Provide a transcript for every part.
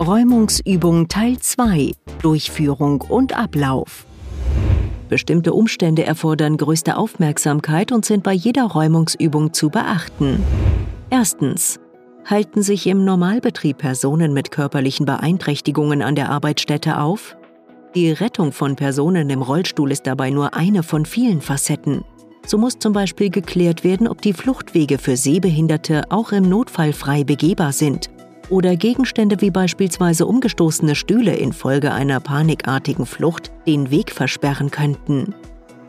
Räumungsübung Teil 2 Durchführung und Ablauf. Bestimmte Umstände erfordern größte Aufmerksamkeit und sind bei jeder Räumungsübung zu beachten. Erstens. Halten sich im Normalbetrieb Personen mit körperlichen Beeinträchtigungen an der Arbeitsstätte auf? Die Rettung von Personen im Rollstuhl ist dabei nur eine von vielen Facetten. So muss zum Beispiel geklärt werden, ob die Fluchtwege für Sehbehinderte auch im Notfall frei begehbar sind oder Gegenstände wie beispielsweise umgestoßene Stühle infolge einer panikartigen Flucht den Weg versperren könnten.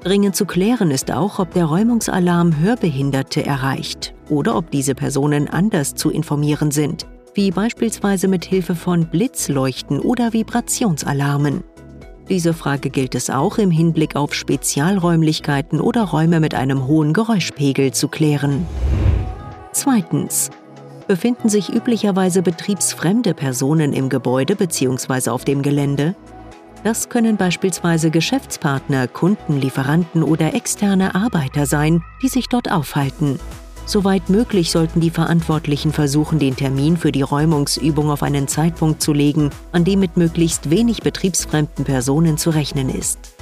Dringend zu klären ist auch, ob der Räumungsalarm Hörbehinderte erreicht oder ob diese Personen anders zu informieren sind, wie beispielsweise mit Hilfe von Blitzleuchten oder Vibrationsalarmen. Diese Frage gilt es auch im Hinblick auf Spezialräumlichkeiten oder Räume mit einem hohen Geräuschpegel zu klären. Zweitens. Befinden sich üblicherweise betriebsfremde Personen im Gebäude bzw. auf dem Gelände? Das können beispielsweise Geschäftspartner, Kunden, Lieferanten oder externe Arbeiter sein, die sich dort aufhalten. Soweit möglich sollten die Verantwortlichen versuchen, den Termin für die Räumungsübung auf einen Zeitpunkt zu legen, an dem mit möglichst wenig betriebsfremden Personen zu rechnen ist.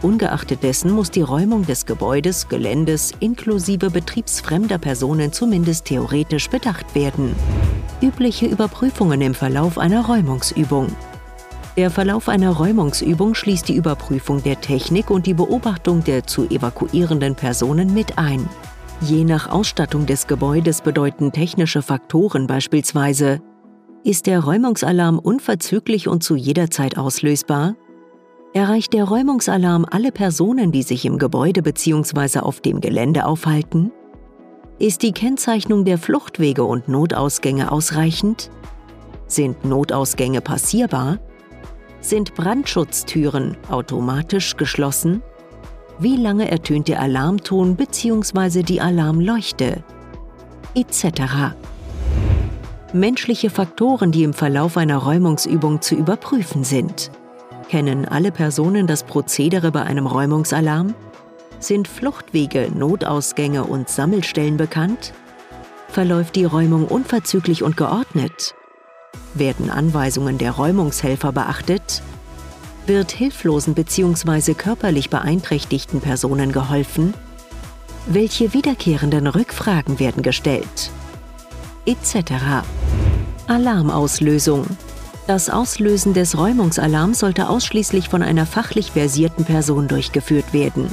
Ungeachtet dessen muss die Räumung des Gebäudes, Geländes inklusive betriebsfremder Personen zumindest theoretisch bedacht werden. Übliche Überprüfungen im Verlauf einer Räumungsübung. Der Verlauf einer Räumungsübung schließt die Überprüfung der Technik und die Beobachtung der zu evakuierenden Personen mit ein. Je nach Ausstattung des Gebäudes bedeuten technische Faktoren beispielsweise ist der Räumungsalarm unverzüglich und zu jeder Zeit auslösbar? Erreicht der Räumungsalarm alle Personen, die sich im Gebäude bzw. auf dem Gelände aufhalten? Ist die Kennzeichnung der Fluchtwege und Notausgänge ausreichend? Sind Notausgänge passierbar? Sind Brandschutztüren automatisch geschlossen? wie lange ertönt der Alarmton bzw. die Alarmleuchte, etc. Menschliche Faktoren, die im Verlauf einer Räumungsübung zu überprüfen sind. Kennen alle Personen das Prozedere bei einem Räumungsalarm? Sind Fluchtwege, Notausgänge und Sammelstellen bekannt? Verläuft die Räumung unverzüglich und geordnet? Werden Anweisungen der Räumungshelfer beachtet? Wird hilflosen bzw. körperlich beeinträchtigten Personen geholfen? Welche wiederkehrenden Rückfragen werden gestellt? Etc. Alarmauslösung. Das Auslösen des Räumungsalarms sollte ausschließlich von einer fachlich versierten Person durchgeführt werden.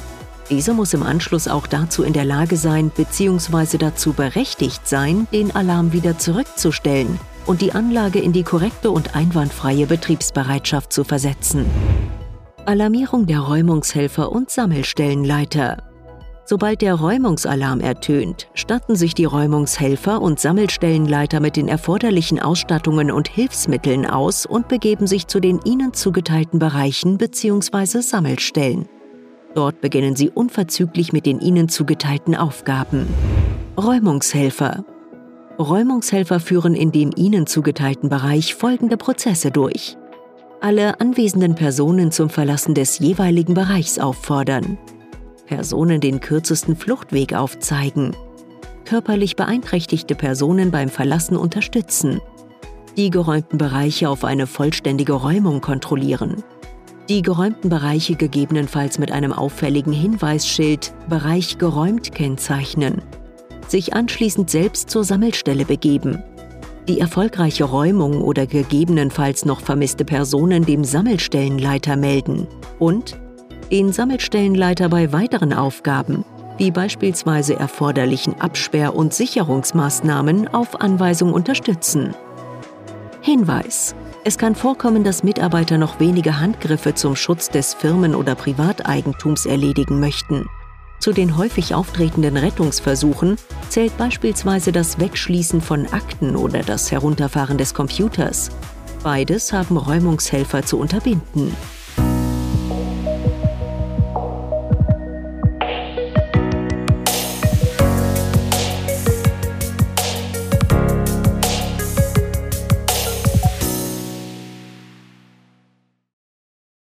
Diese muss im Anschluss auch dazu in der Lage sein bzw. dazu berechtigt sein, den Alarm wieder zurückzustellen und die Anlage in die korrekte und einwandfreie Betriebsbereitschaft zu versetzen. Alarmierung der Räumungshelfer und Sammelstellenleiter. Sobald der Räumungsalarm ertönt, statten sich die Räumungshelfer und Sammelstellenleiter mit den erforderlichen Ausstattungen und Hilfsmitteln aus und begeben sich zu den ihnen zugeteilten Bereichen bzw. Sammelstellen. Dort beginnen sie unverzüglich mit den ihnen zugeteilten Aufgaben. Räumungshelfer Räumungshelfer führen in dem ihnen zugeteilten Bereich folgende Prozesse durch. Alle anwesenden Personen zum Verlassen des jeweiligen Bereichs auffordern. Personen den kürzesten Fluchtweg aufzeigen. Körperlich beeinträchtigte Personen beim Verlassen unterstützen. Die geräumten Bereiche auf eine vollständige Räumung kontrollieren. Die geräumten Bereiche gegebenenfalls mit einem auffälligen Hinweisschild Bereich geräumt kennzeichnen sich anschließend selbst zur Sammelstelle begeben. Die erfolgreiche Räumung oder gegebenenfalls noch vermisste Personen dem Sammelstellenleiter melden und den Sammelstellenleiter bei weiteren Aufgaben, wie beispielsweise erforderlichen Absperr- und Sicherungsmaßnahmen auf Anweisung unterstützen. Hinweis. Es kann vorkommen, dass Mitarbeiter noch wenige Handgriffe zum Schutz des Firmen- oder Privateigentums erledigen möchten. Zu den häufig auftretenden Rettungsversuchen zählt beispielsweise das Wegschließen von Akten oder das Herunterfahren des Computers. Beides haben Räumungshelfer zu unterbinden.